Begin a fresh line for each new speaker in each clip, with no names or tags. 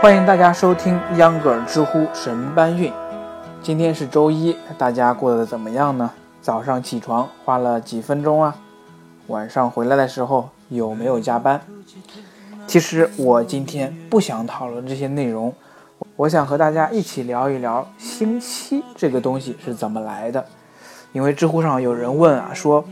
欢迎大家收听秧歌儿知乎神搬运。今天是周一，大家过得怎么样呢？早上起床花了几分钟啊？晚上回来的时候有没有加班？其实我今天不想讨论这些内容，我想和大家一起聊一聊星期这个东西是怎么来的。因为知乎上有人问啊，说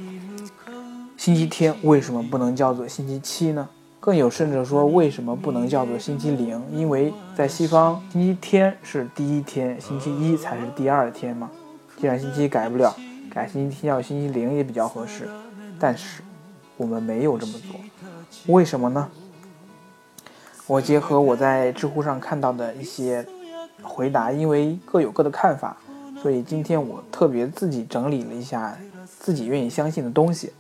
星期天为什么不能叫做星期七呢？更有甚者说，为什么不能叫做星期零？因为在西方，星期天是第一天，星期一才是第二天嘛。既然星期一改不了，改星期天叫星期零也比较合适。但是我们没有这么做，为什么呢？我结合我在知乎上看到的一些回答，因为各有各的看法，所以今天我特别自己整理了一下自己愿意相信的东西。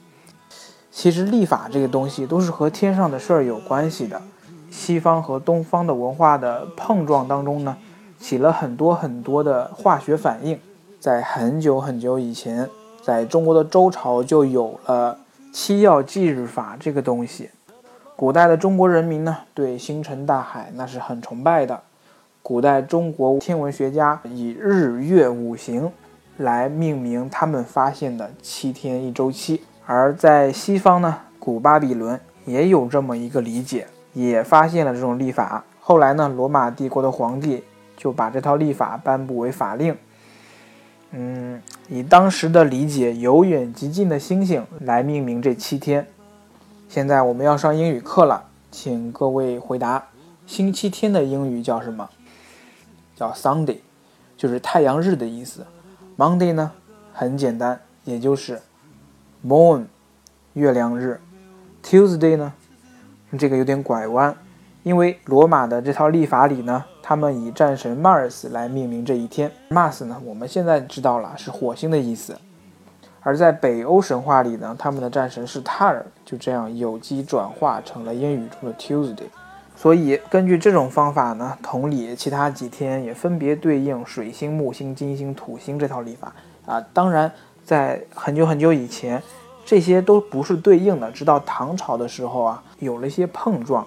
其实历法这个东西都是和天上的事儿有关系的，西方和东方的文化的碰撞当中呢，起了很多很多的化学反应。在很久很久以前，在中国的周朝就有了七曜祭日法这个东西。古代的中国人民呢，对星辰大海那是很崇拜的。古代中国天文学家以日月五行来命名他们发现的七天一周期。而在西方呢，古巴比伦也有这么一个理解，也发现了这种历法。后来呢，罗马帝国的皇帝就把这套历法颁布为法令。嗯，以当时的理解，由远及近的星星来命名这七天。现在我们要上英语课了，请各位回答：星期天的英语叫什么？叫 Sunday，就是太阳日的意思。Monday 呢，很简单，也就是。Moon，月亮日，Tuesday 呢？这个有点拐弯，因为罗马的这套历法里呢，他们以战神 Mars 来命名这一天。Mars 呢，我们现在知道了是火星的意思。而在北欧神话里呢，他们的战神是塔尔，就这样有机转化成了英语中的 Tuesday。所以根据这种方法呢，同理，其他几天也分别对应水星、木星、金星、土星这套历法啊。当然。在很久很久以前，这些都不是对应的。直到唐朝的时候啊，有了一些碰撞，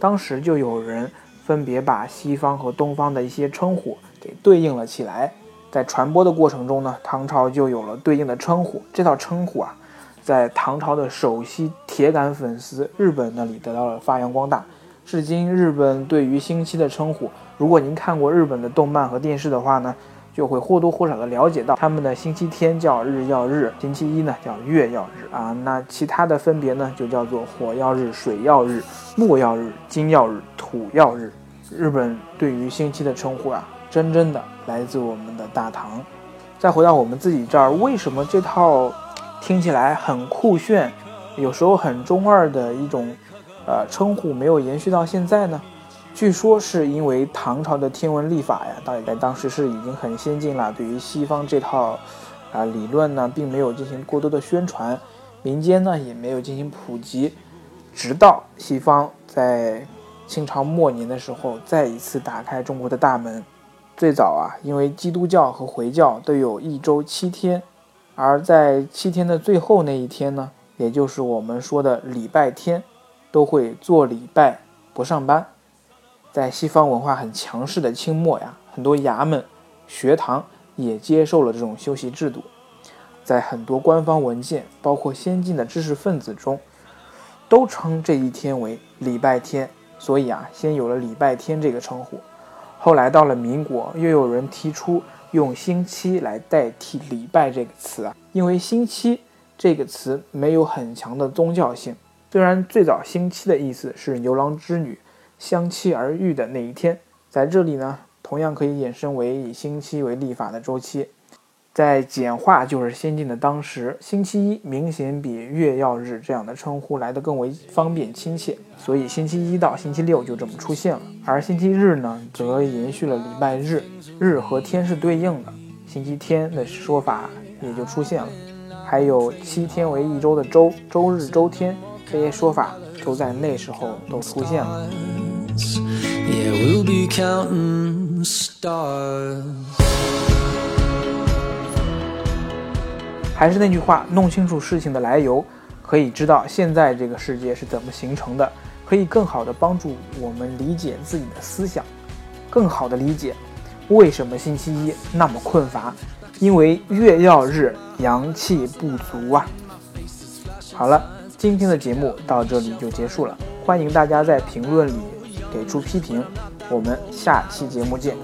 当时就有人分别把西方和东方的一些称呼给对应了起来。在传播的过程中呢，唐朝就有了对应的称呼。这套称呼啊，在唐朝的首席铁杆粉丝日本那里得到了发扬光大。至今，日本对于星期的称呼，如果您看过日本的动漫和电视的话呢？就会或多或少的了解到，他们的星期天叫日曜日，星期一呢叫月曜日啊。那其他的分别呢，就叫做火曜日、水曜日、木曜日、金曜日、土曜日。日本对于星期的称呼啊，真正的来自我们的大唐。再回到我们自己这儿，为什么这套听起来很酷炫，有时候很中二的一种呃称呼没有延续到现在呢？据说是因为唐朝的天文历法呀，大概当时是已经很先进了，对于西方这套啊理论呢，并没有进行过多的宣传，民间呢也没有进行普及。直到西方在清朝末年的时候，再一次打开中国的大门。最早啊，因为基督教和回教都有一周七天，而在七天的最后那一天呢，也就是我们说的礼拜天，都会做礼拜，不上班。在西方文化很强势的清末呀，很多衙门、学堂也接受了这种休息制度。在很多官方文件，包括先进的知识分子中，都称这一天为礼拜天。所以啊，先有了礼拜天这个称呼。后来到了民国，又有人提出用星期来代替礼拜这个词啊，因为星期这个词没有很强的宗教性。虽然最早星期的意思是牛郎织女。相期而遇的那一天，在这里呢，同样可以衍生为以星期为历法的周期。在简化就是先进的当时，星期一明显比月曜日这样的称呼来得更为方便亲切，所以星期一到星期六就这么出现了。而星期日呢，则延续了礼拜日，日和天是对应的，星期天的说法也就出现了。还有七天为一周的周，周日、周天这些说法都在那时候都出现了。还是那句话，弄清楚事情的来由，可以知道现在这个世界是怎么形成的，可以更好的帮助我们理解自己的思想，更好的理解为什么星期一那么困乏，因为月曜日阳气不足啊。好了，今天的节目到这里就结束了，欢迎大家在评论里给出批评，我们下期节目见。